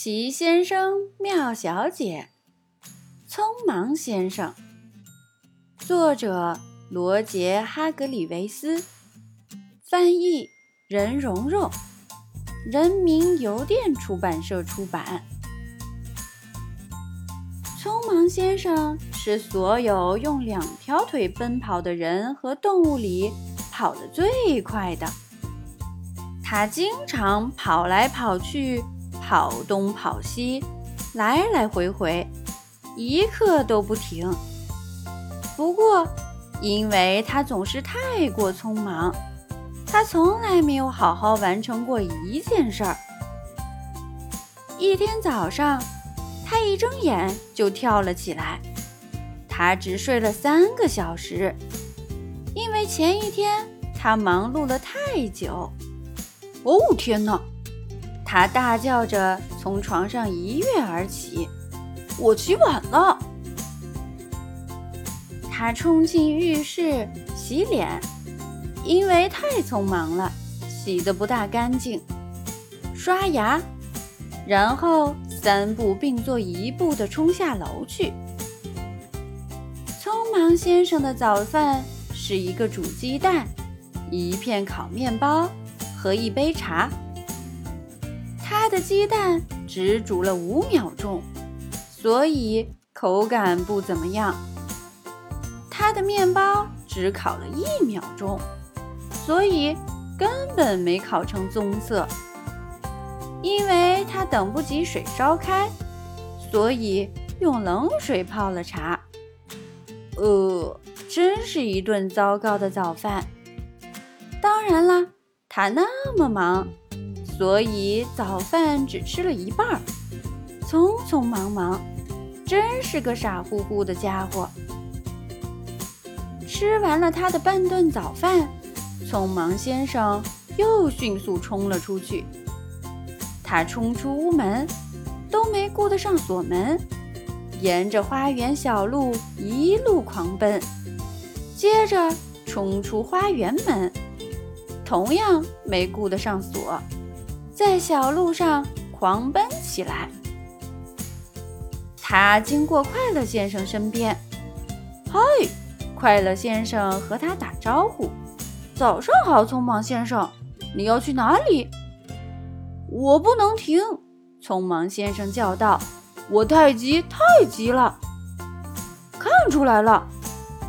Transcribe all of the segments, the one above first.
奇先生妙小姐，匆忙先生。作者：罗杰·哈格里维斯，翻译：任蓉蓉，人民邮电出版社出版。匆忙先生是所有用两条腿奔跑的人和动物里跑得最快的。他经常跑来跑去。跑东跑西，来来回回，一刻都不停。不过，因为他总是太过匆忙，他从来没有好好完成过一件事儿。一天早上，他一睁眼就跳了起来。他只睡了三个小时，因为前一天他忙碌了太久。哦，天哪！他大叫着从床上一跃而起，我起晚了。他冲进浴室洗脸，因为太匆忙了，洗得不大干净。刷牙，然后三步并作一步地冲下楼去。匆忙先生的早饭是一个煮鸡蛋、一片烤面包和一杯茶。的鸡蛋只煮了五秒钟，所以口感不怎么样。他的面包只烤了一秒钟，所以根本没烤成棕色。因为他等不及水烧开，所以用冷水泡了茶。呃，真是一顿糟糕的早饭。当然啦，他那么忙。所以早饭只吃了一半儿，匆匆忙忙，真是个傻乎乎的家伙。吃完了他的半顿早饭，匆忙先生又迅速冲了出去。他冲出屋门，都没顾得上锁门，沿着花园小路一路狂奔，接着冲出花园门，同样没顾得上锁。在小路上狂奔起来。他经过快乐先生身边，嗨，快乐先生和他打招呼：“早上好，匆忙先生，你要去哪里？”我不能停，匆忙先生叫道：“我太急，太急了。”看出来了，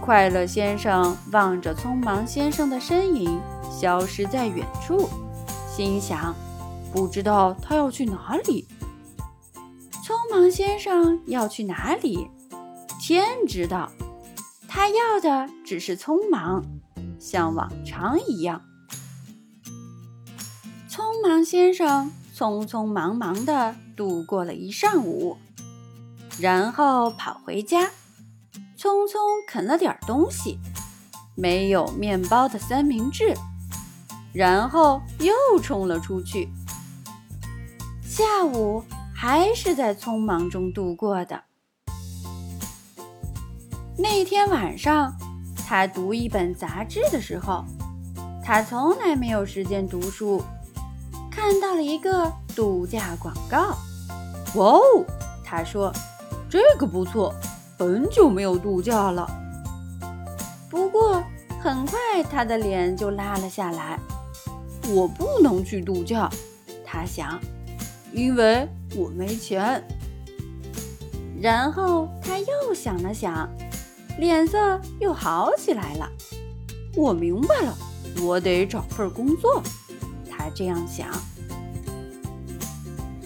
快乐先生望着匆忙先生的身影消失在远处，心想。不知道他要去哪里。匆忙先生要去哪里？天知道。他要的只是匆忙，像往常一样。匆忙先生匆匆忙忙地度过了一上午，然后跑回家，匆匆啃了点东西，没有面包的三明治，然后又冲了出去。下午还是在匆忙中度过的。那天晚上，他读一本杂志的时候，他从来没有时间读书，看到了一个度假广告。哇哦，他说：“这个不错，很久没有度假了。”不过很快他的脸就拉了下来。我不能去度假，他想。因为我没钱。然后他又想了想，脸色又好起来了。我明白了，我得找份工作。他这样想。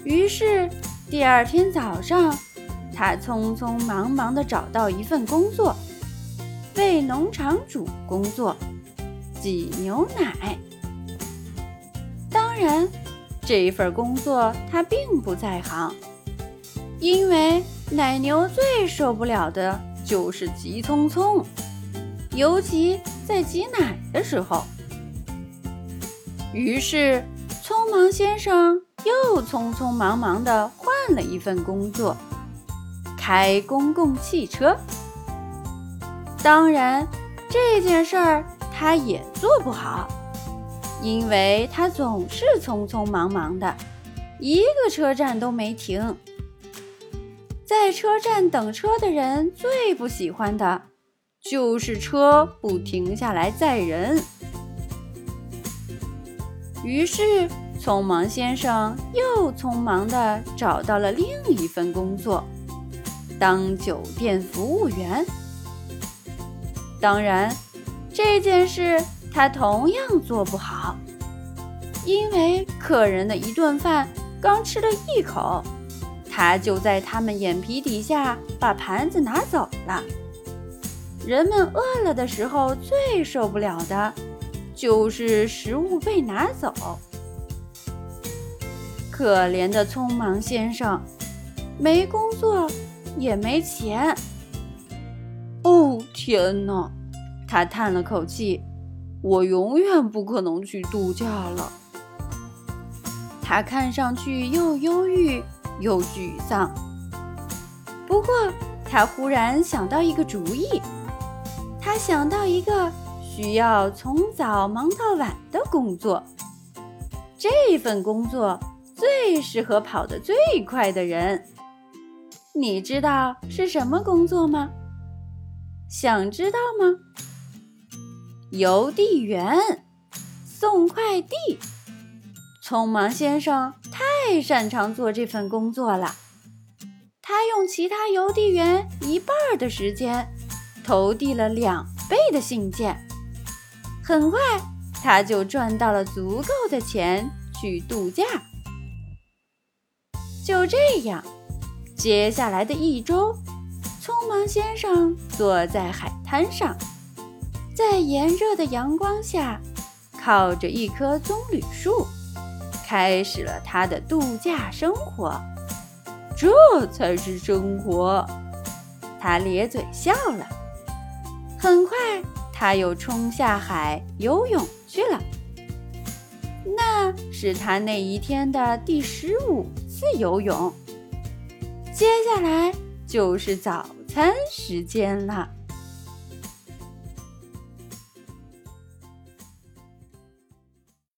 于是第二天早上，他匆匆忙忙地找到一份工作，为农场主工作，挤牛奶。当然。这一份工作他并不在行，因为奶牛最受不了的就是急匆匆，尤其在挤奶的时候。于是，匆忙先生又匆匆忙忙地换了一份工作，开公共汽车。当然，这件事儿他也做不好。因为他总是匆匆忙忙的，一个车站都没停。在车站等车的人最不喜欢的，就是车不停下来载人。于是，匆忙先生又匆忙地找到了另一份工作，当酒店服务员。当然，这件事他同样做不好，因为客人的一顿饭刚吃了一口，他就在他们眼皮底下把盘子拿走了。人们饿了的时候，最受不了的就是食物被拿走。可怜的匆忙先生，没工作，也没钱。哦，天哪！他叹了口气，我永远不可能去度假了。他看上去又忧郁又沮丧。不过，他忽然想到一个主意。他想到一个需要从早忙到晚的工作。这份工作最适合跑得最快的人。你知道是什么工作吗？想知道吗？邮递员送快递，匆忙先生太擅长做这份工作了。他用其他邮递员一半的时间，投递了两倍的信件。很快，他就赚到了足够的钱去度假。就这样，接下来的一周。匆忙先生坐在海滩上，在炎热的阳光下，靠着一棵棕榈树，开始了他的度假生活。这才是生活！他咧嘴笑了。很快，他又冲下海游泳去了。那是他那一天的第十五次游泳。接下来。就是早餐时间了。